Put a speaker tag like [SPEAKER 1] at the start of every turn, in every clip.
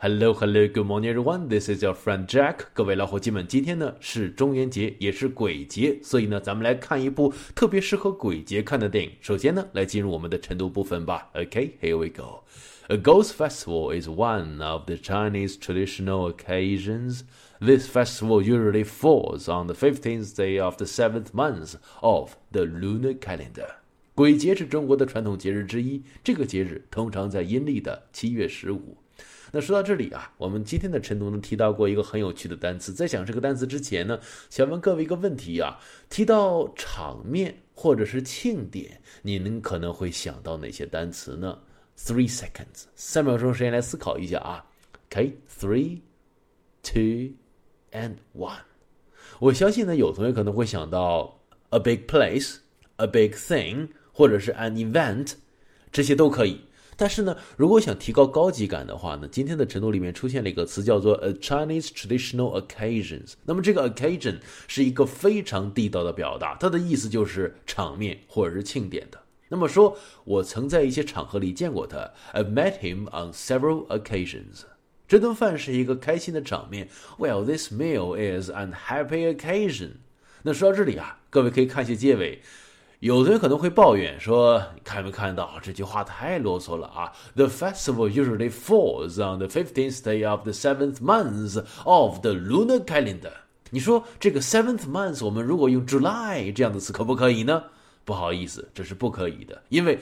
[SPEAKER 1] Hello, hello, good morning, everyone. This is your friend Jack. 各位老伙计们，今天呢是中元节，也是鬼节，所以呢，咱们来看一部特别适合鬼节看的电影。首先呢，来进入我们的晨读部分吧。Okay, here we go. A ghost festival is one of the Chinese traditional occasions. This festival usually falls on the 15th day of the seventh month of the lunar calendar. 鬼节是中国的传统节日之一，这个节日通常在阴历的七月十五。 那说到这里啊，我们今天的晨读呢提到过一个很有趣的单词。在讲这个单词之前呢，想问各位一个问题啊：提到场面或者是庆典，你们可能会想到哪些单词呢？Three seconds，三秒钟时间来思考一下啊。OK，three，two and one。我相信呢，有同学可能会想到 a big place，a big thing，或者是 an event，这些都可以。但是呢，如果想提高高级感的话呢，今天的晨读里面出现了一个词叫做 a Chinese traditional occasions。那么这个 occasion 是一个非常地道的表达，它的意思就是场面或者是庆典的。那么说，我曾在一些场合里见过他，I met him on several occasions。这顿饭是一个开心的场面。Well, this meal is an happy occasion。那说到这里啊，各位可以看一下结尾。有的人可能会抱怨说：“看没看到这句话太啰嗦了啊？”The festival usually falls on the fifteenth day of the seventh month of the lunar calendar。你说这个 seventh month，我们如果用 July 这样的词可不可以呢？不好意思，这是不可以的，因为。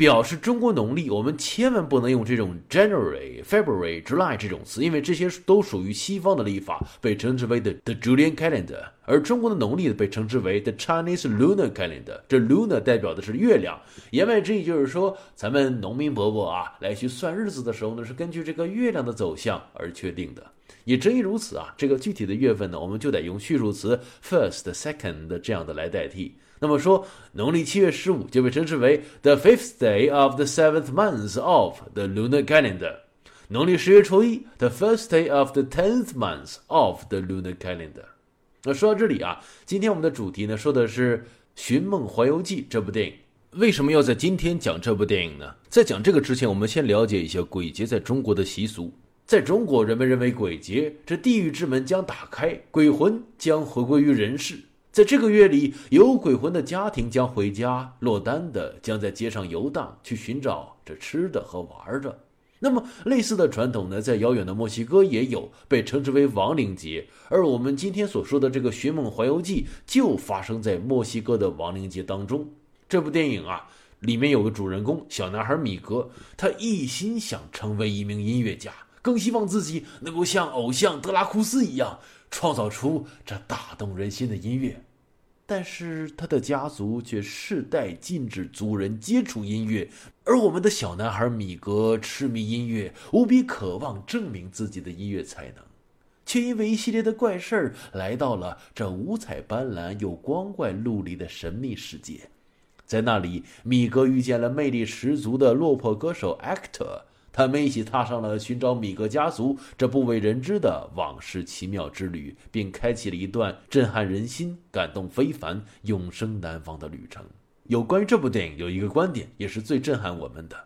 [SPEAKER 1] 表示中国农历，我们千万不能用这种 January、February、July 这种词，因为这些都属于西方的历法，被称之为 the the Julian calendar，而中国的农历被称之为 the Chinese lunar calendar。这 lunar 代表的是月亮，言外之意就是说，咱们农民伯伯啊，来去算日子的时候呢，是根据这个月亮的走向而确定的。也正因如此啊，这个具体的月份呢，我们就得用序数词 first、second 这样的来代替。那么说，农历七月十五就被称之为 the fifth day of the seventh month of the lunar calendar。农历十月初一，the first day of the tenth month of the lunar calendar。那说到这里啊，今天我们的主题呢，说的是《寻梦环游记》这部电影。为什么要在今天讲这部电影呢？在讲这个之前，我们先了解一下鬼节在中国的习俗。在中国，人们认为鬼节这地狱之门将打开，鬼魂将回归于人世。在这个月里，有鬼魂的家庭将回家，落单的将在街上游荡，去寻找这吃的和玩的。那么，类似的传统呢，在遥远的墨西哥也有，被称之为亡灵节。而我们今天所说的这个《寻梦环游记》，就发生在墨西哥的亡灵节当中。这部电影啊，里面有个主人公小男孩米格，他一心想成为一名音乐家，更希望自己能够像偶像德拉库斯一样。创造出这打动人心的音乐，但是他的家族却世代禁止族人接触音乐，而我们的小男孩米格痴迷音乐，无比渴望证明自己的音乐才能，却因为一系列的怪事儿来到了这五彩斑斓又光怪陆离的神秘世界，在那里，米格遇见了魅力十足的落魄歌手 Actor。他们一起踏上了寻找米格家族这不为人知的往事奇妙之旅，并开启了一段震撼人心、感动非凡、永生难忘的旅程。有关于这部电影，有一个观点也是最震撼我们的：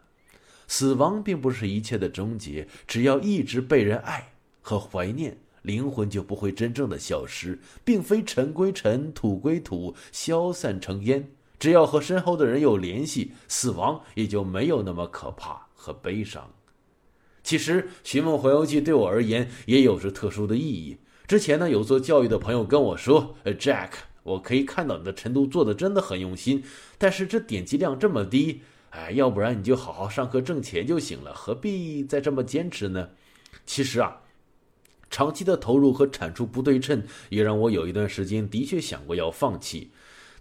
[SPEAKER 1] 死亡并不是一切的终结，只要一直被人爱和怀念，灵魂就不会真正的消失，并非尘归尘，土归土，消散成烟。只要和身后的人有联系，死亡也就没有那么可怕。和悲伤。其实《寻梦环游记》对我而言也有着特殊的意义。之前呢，有做教育的朋友跟我说：“呃，Jack，我可以看到你的晨读做的真的很用心，但是这点击量这么低，哎，要不然你就好好上课挣钱就行了，何必再这么坚持呢？”其实啊，长期的投入和产出不对称，也让我有一段时间的确想过要放弃。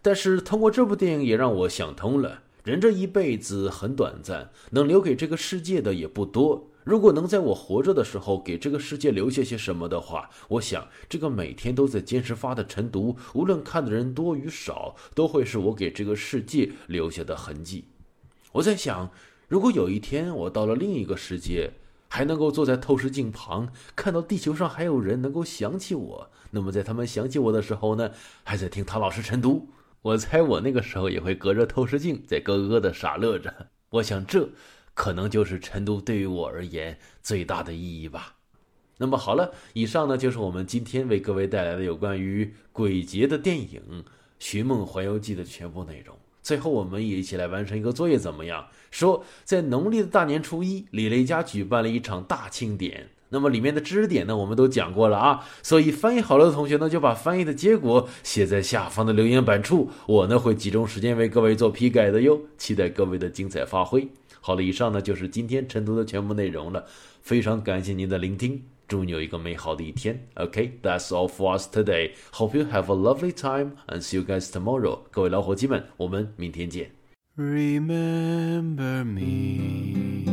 [SPEAKER 1] 但是通过这部电影，也让我想通了。人这一辈子很短暂，能留给这个世界的也不多。如果能在我活着的时候给这个世界留下些什么的话，我想这个每天都在坚持发的晨读，无论看的人多与少，都会是我给这个世界留下的痕迹。我在想，如果有一天我到了另一个世界，还能够坐在透视镜旁，看到地球上还有人能够想起我，那么在他们想起我的时候呢，还在听唐老师晨读。我猜我那个时候也会隔着透视镜在咯咯的傻乐着。我想这可能就是成都对于我而言最大的意义吧。那么好了，以上呢就是我们今天为各位带来的有关于鬼节的电影《寻梦环游记》的全部内容。最后，我们也一起来完成一个作业，怎么样？说在农历的大年初一，李雷家举办了一场大庆典。那么里面的知识点呢，我们都讲过了啊。所以翻译好了的同学呢，就把翻译的结果写在下方的留言板处，我呢会集中时间为各位做批改的哟。期待各位的精彩发挥。好了，以上呢就是今天晨读的全部内容了，非常感谢您的聆听，祝你有一个美好的一天。OK，that's all for us today. Hope you have a lovely time and see you guys tomorrow. 各位老伙计们，我们明天见。
[SPEAKER 2] Remember me,